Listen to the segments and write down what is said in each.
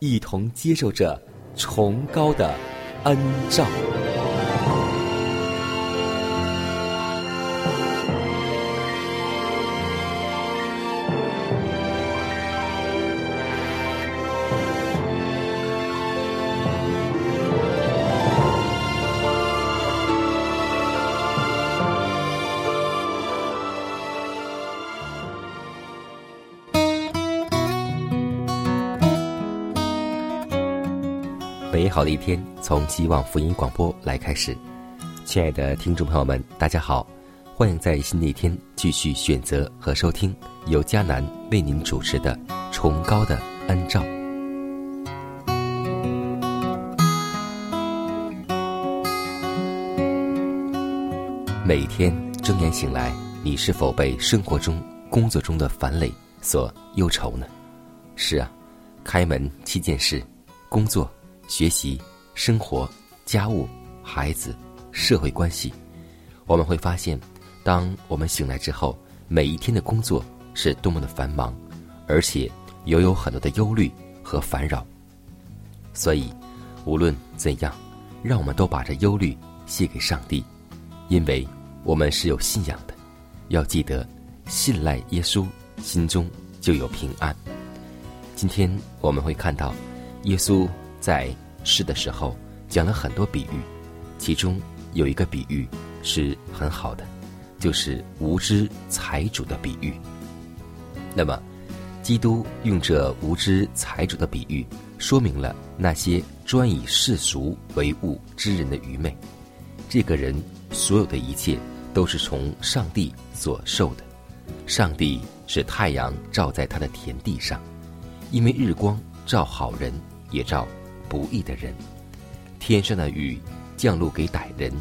一同接受着崇高的恩照。从希望福音广播来开始，亲爱的听众朋友们，大家好，欢迎在新的一天继续选择和收听由迦南为您主持的《崇高的恩照》。每天睁眼醒来，你是否被生活中、工作中的烦累所忧愁呢？是啊，开门七件事，工作。学习、生活、家务、孩子、社会关系，我们会发现，当我们醒来之后，每一天的工作是多么的繁忙，而且又有很多的忧虑和烦扰。所以，无论怎样，让我们都把这忧虑卸给上帝，因为我们是有信仰的。要记得，信赖耶稣，心中就有平安。今天我们会看到，耶稣。在诗的时候讲了很多比喻，其中有一个比喻是很好的，就是无知财主的比喻。那么，基督用这无知财主的比喻，说明了那些专以世俗为物之人的愚昧。这个人所有的一切都是从上帝所受的，上帝是太阳照在他的田地上，因为日光照好人也照。不义的人，天上的雨降露给歹人，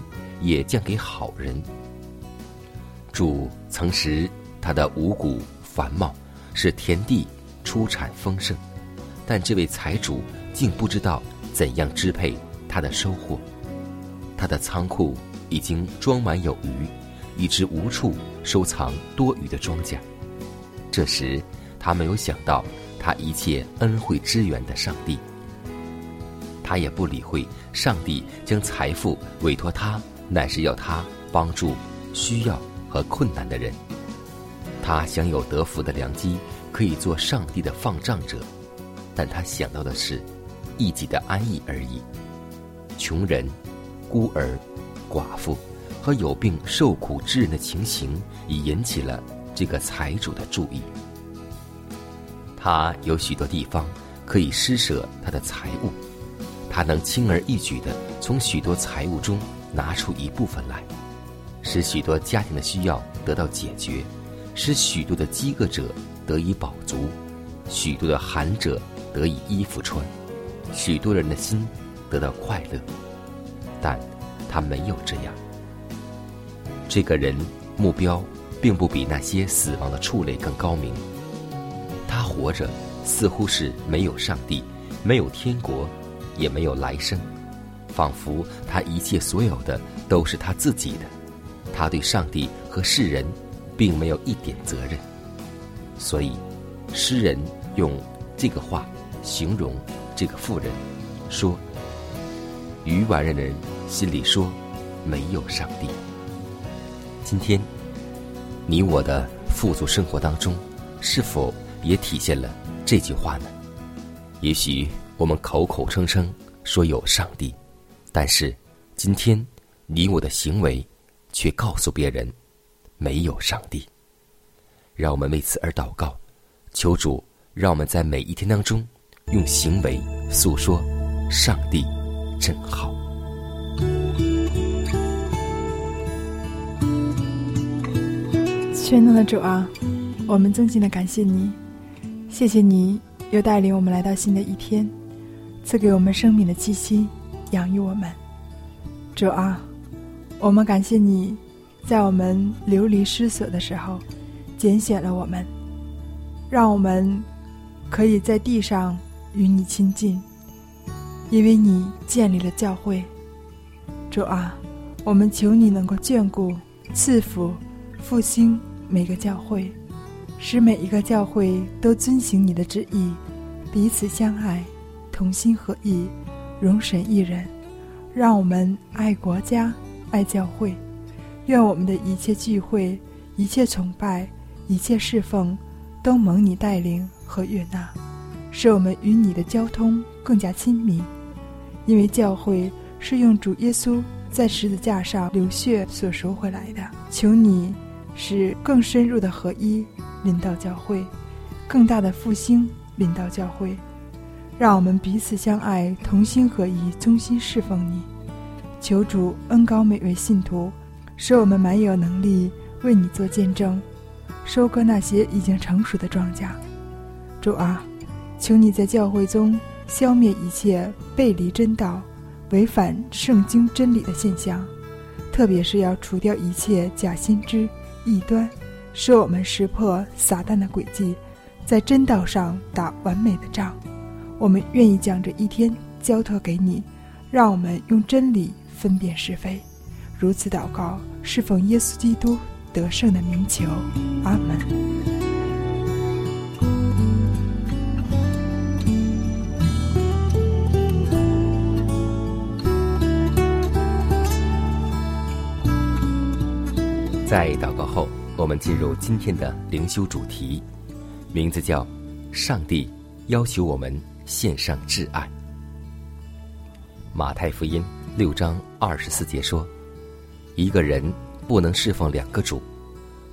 也降给好人。主曾使他的五谷繁茂，使田地出产丰盛，但这位财主竟不知道怎样支配他的收获。他的仓库已经装满有余，以致无处收藏多余的庄稼。这时，他没有想到他一切恩惠支援的上帝。他也不理会上帝将财富委托他，乃是要他帮助需要和困难的人。他享有得福的良机，可以做上帝的放账者，但他想到的是一己的安逸而已。穷人、孤儿、寡妇和有病受苦之人的情形，已引起了这个财主的注意。他有许多地方可以施舍他的财物。他能轻而易举地从许多财物中拿出一部分来，使许多家庭的需要得到解决，使许多的饥饿者得以饱足，许多的寒者得以衣服穿，许多人的心得到快乐。但他没有这样。这个人目标并不比那些死亡的畜类更高明。他活着似乎是没有上帝，没有天国。也没有来生，仿佛他一切所有的都是他自己的，他对上帝和世人并没有一点责任。所以，诗人用这个话形容这个妇人，说：“愚顽人的人心里说，没有上帝。今天，你我的富足生活当中，是否也体现了这句话呢？也许我们口口声声说有上帝，但是今天你我的行为却告诉别人没有上帝。让我们为此而祷告，求主让我们在每一天当中用行为诉说上帝真好。全能的主啊，我们尊敬的感谢你，谢谢你又带领我们来到新的一天，赐给我们生命的气息，养育我们。主啊，我们感谢你，在我们流离失所的时候。拣选了我们，让我们可以在地上与你亲近，因为你建立了教会。主啊，我们求你能够眷顾、赐福、复兴每个教会，使每一个教会都遵行你的旨意，彼此相爱，同心合意，容神一人。让我们爱国家、爱教会。愿我们的一切聚会、一切崇拜。一切侍奉都蒙你带领和悦纳，使我们与你的交通更加亲密。因为教会是用主耶稣在十字架上流血所赎回来的。求你使更深入的合一临到教会，更大的复兴临到教会，让我们彼此相爱，同心合一，衷心侍奉你。求主恩高每位信徒，使我们满有能力为你做见证。收割那些已经成熟的庄稼，主啊，求你在教会中消灭一切背离真道、违反圣经真理的现象，特别是要除掉一切假先知、异端，使我们识破撒旦的诡计，在真道上打完美的仗。我们愿意将这一天交托给你，让我们用真理分辨是非。如此祷告，侍奉耶稣基督。得胜的名求，阿门。在祷告后，我们进入今天的灵修主题，名字叫“上帝要求我们献上挚爱”。马太福音六章二十四节说：“一个人。”不能侍奉两个主，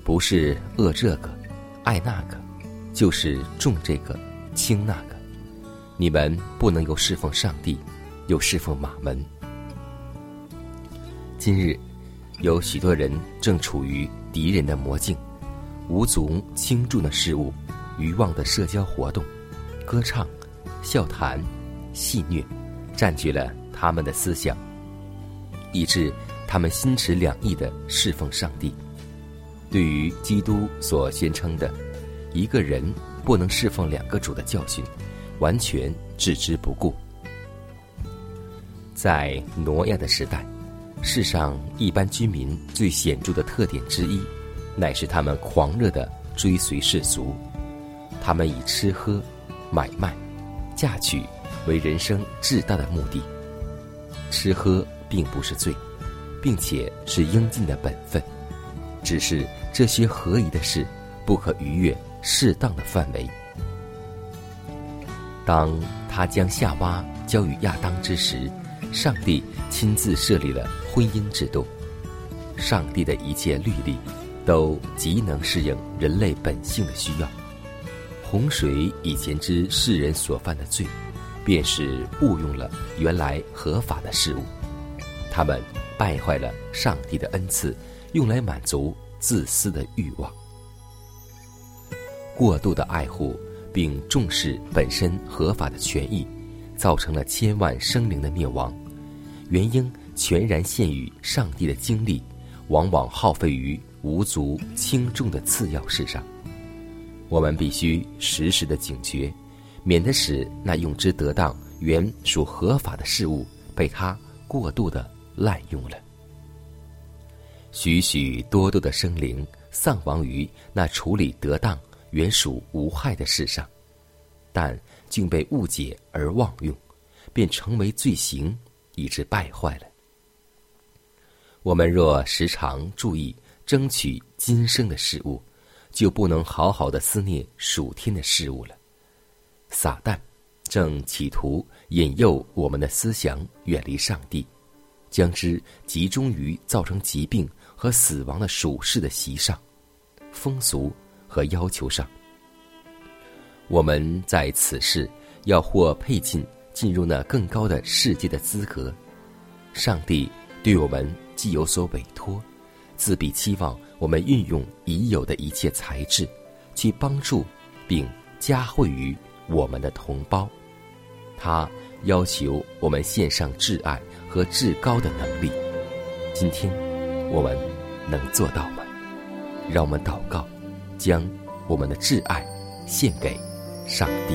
不是恶这个，爱那个，就是重这个，轻那个。你们不能又侍奉上帝，又侍奉马门。今日有许多人正处于敌人的魔境，无足轻重的事物，欲望的社交活动，歌唱、笑谈、戏谑，占据了他们的思想，以致。他们心持两意的侍奉上帝，对于基督所宣称的“一个人不能侍奉两个主”的教训，完全置之不顾。在挪亚的时代，世上一般居民最显著的特点之一，乃是他们狂热的追随世俗，他们以吃喝、买卖、嫁娶为人生至大的目的。吃喝并不是罪。并且是应尽的本分，只是这些合宜的事不可逾越适当的范围。当他将夏娃交与亚当之时，上帝亲自设立了婚姻制度。上帝的一切律例都极能适应人类本性的需要。洪水以前之世人所犯的罪，便是误用了原来合法的事物，他们。败坏了上帝的恩赐，用来满足自私的欲望。过度的爱护并重视本身合法的权益，造成了千万生灵的灭亡。原因全然限于上帝的精力，往往耗费于无足轻重的次要事上。我们必须时时的警觉，免得使那用之得当、原属合法的事物被他过度的。滥用了，许许多多的生灵丧亡于那处理得当、原属无害的事上，但竟被误解而妄用，便成为罪行，以致败坏了。我们若时常注意争取今生的事物，就不能好好的思念属天的事物了。撒旦正企图引诱我们的思想远离上帝，将之集中于造成疾病和死亡的属世的习上、风俗和要求上。我们在此世要获配进进入那更高的世界的资格，上帝对我们既有所委托，自必期望我们运用已有的一切才智，去帮助并加惠于我们的同胞。他要求我们献上挚爱和至高的能力。今天，我们能做到吗？让我们祷告，将我们的挚爱献给。上帝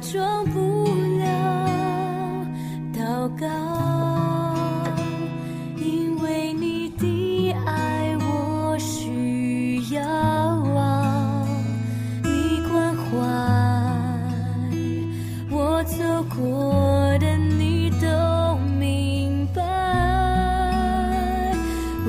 装不了。祷告，因为你的爱我需要啊，你关怀我走过的，你都明白。呜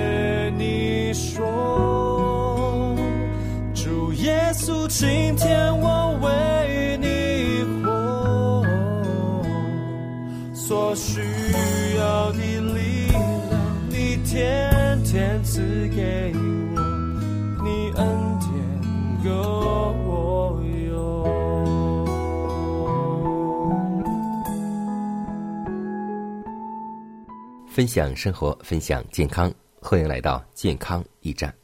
分享生活，分享健康，欢迎来到健康驿站。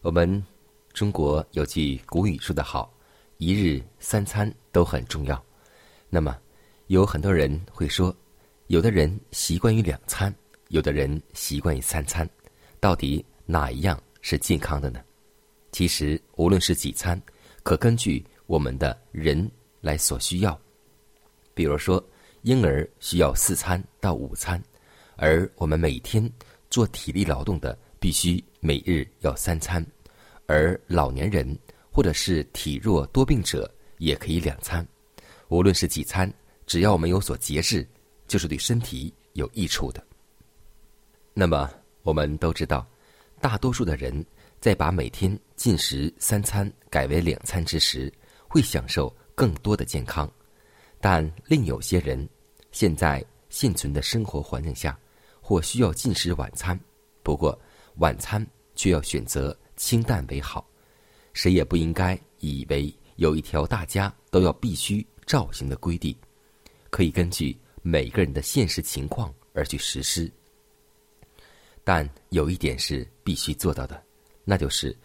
我们中国有句古语说得好：“一日三餐都很重要。”那么，有很多人会说，有的人习惯于两餐，有的人习惯于三餐，到底哪一样是健康的呢？其实，无论是几餐，可根据我们的人来所需要。比如说，婴儿需要四餐到五餐。而我们每天做体力劳动的，必须每日要三餐；而老年人或者是体弱多病者，也可以两餐。无论是几餐，只要我们有所节制，就是对身体有益处的。那么，我们都知道，大多数的人在把每天进食三餐改为两餐之时，会享受更多的健康。但另有些人，现在现存的生活环境下，或需要进食晚餐，不过晚餐却要选择清淡为好。谁也不应该以为有一条大家都要必须照行的规定，可以根据每个人的现实情况而去实施。但有一点是必须做到的，那就是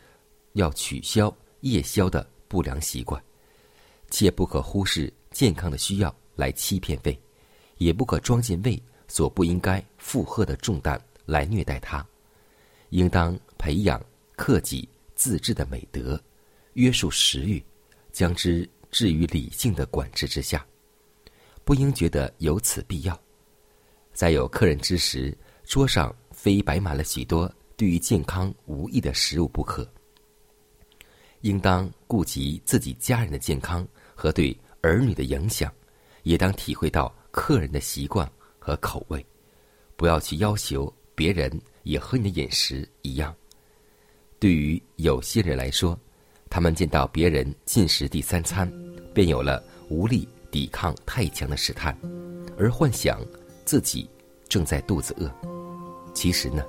要取消夜宵的不良习惯，切不可忽视健康的需要来欺骗胃，也不可装进胃。所不应该负荷的重担来虐待他，应当培养克己自制的美德，约束食欲，将之置于理性的管制之下，不应觉得有此必要。在有客人之时，桌上非摆满了许多对于健康无益的食物不可。应当顾及自己家人的健康和对儿女的影响，也当体会到客人的习惯。和口味，不要去要求别人也和你的饮食一样。对于有些人来说，他们见到别人进食第三餐，便有了无力抵抗太强的试探，而幻想自己正在肚子饿。其实呢，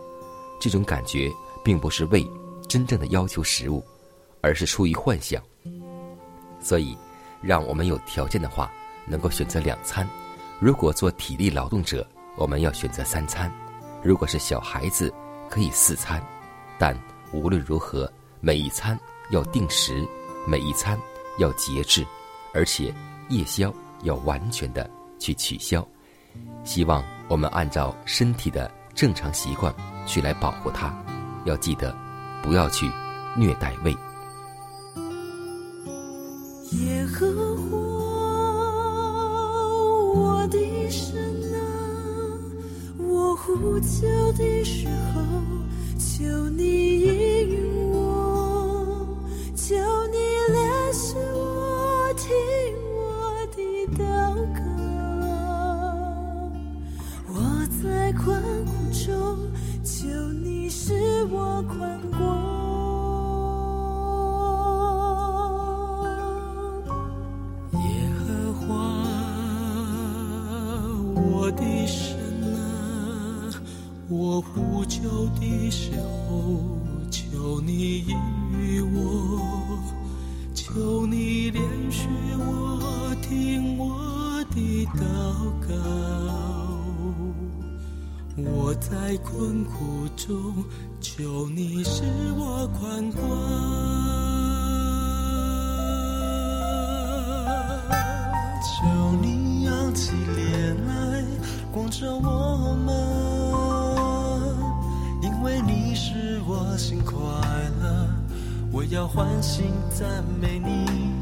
这种感觉并不是为真正的要求食物，而是出于幻想。所以，让我们有条件的话，能够选择两餐。如果做体力劳动者，我们要选择三餐；如果是小孩子，可以四餐。但无论如何，每一餐要定时，每一餐要节制，而且夜宵要完全的去取消。希望我们按照身体的正常习惯去来保护它，要记得不要去虐待胃。求你应允我，求你怜恤我，听我的祷告。我在困苦中，求你使我宽广。求你扬起脸来，光照我们，心快乐，我要欢欣赞美你。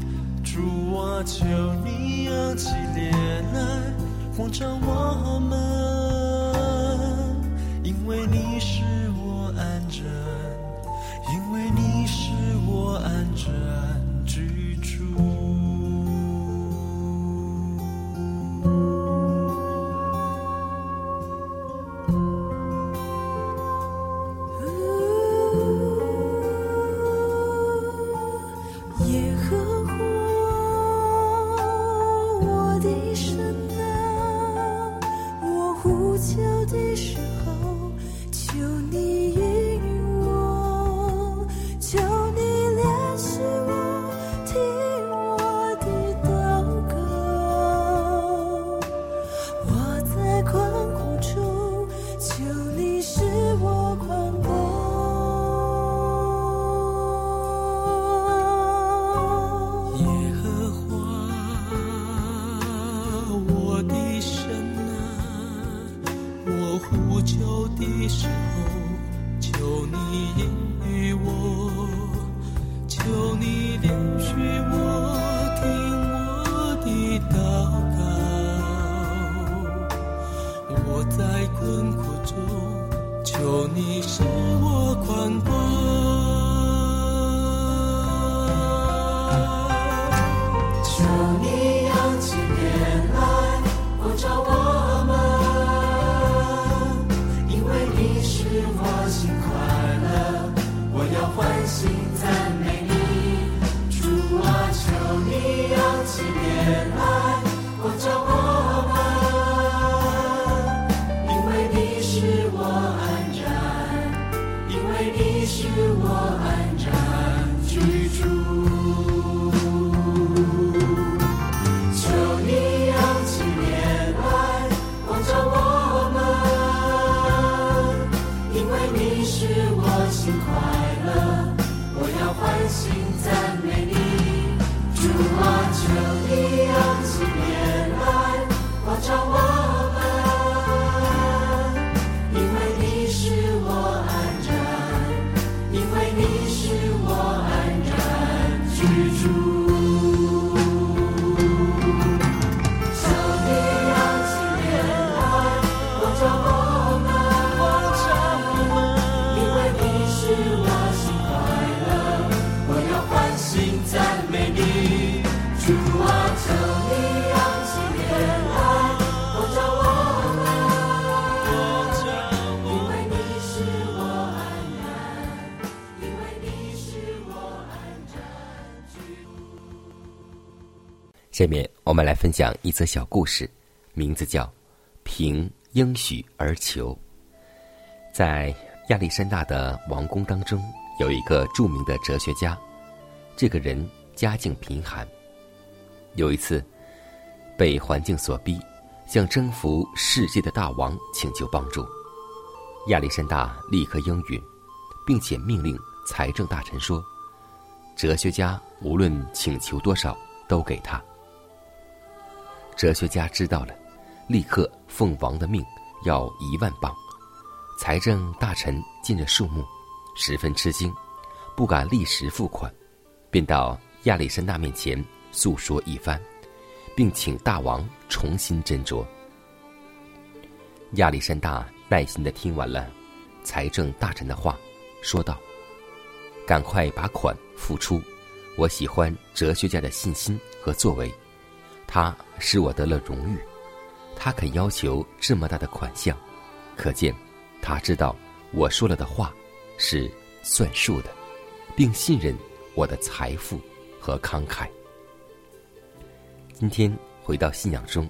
主啊，求你扬起脸来，光照我们，因为你是允许我听我的祷告，我在困苦中求你使我宽广。心快乐，我要欢欣赞下面我们来分享一则小故事，名字叫《凭应许而求》。在亚历山大的王宫当中，有一个著名的哲学家，这个人家境贫寒。有一次，被环境所逼，向征服世界的大王请求帮助。亚历山大立刻应允，并且命令财政大臣说：“哲学家无论请求多少，都给他。”哲学家知道了，立刻奉王的命要一万镑。财政大臣见着数目，十分吃惊，不敢立时付款，便到亚历山大面前诉说一番，并请大王重新斟酌。亚历山大耐心的听完了财政大臣的话，说道：“赶快把款付出，我喜欢哲学家的信心和作为，他使我得了荣誉，他肯要求这么大的款项，可见。”他知道我说了的话是算数的，并信任我的财富和慷慨。今天回到信仰中，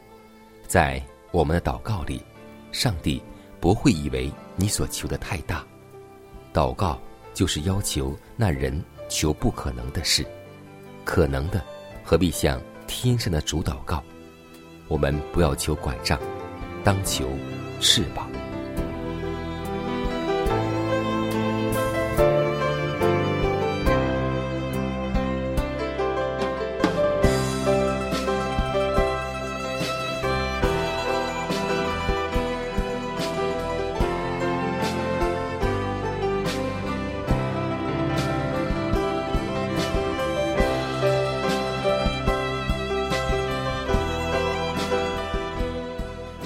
在我们的祷告里，上帝不会以为你所求的太大。祷告就是要求那人求不可能的事，可能的何必向天上的主祷告？我们不要求拐杖，当求翅膀。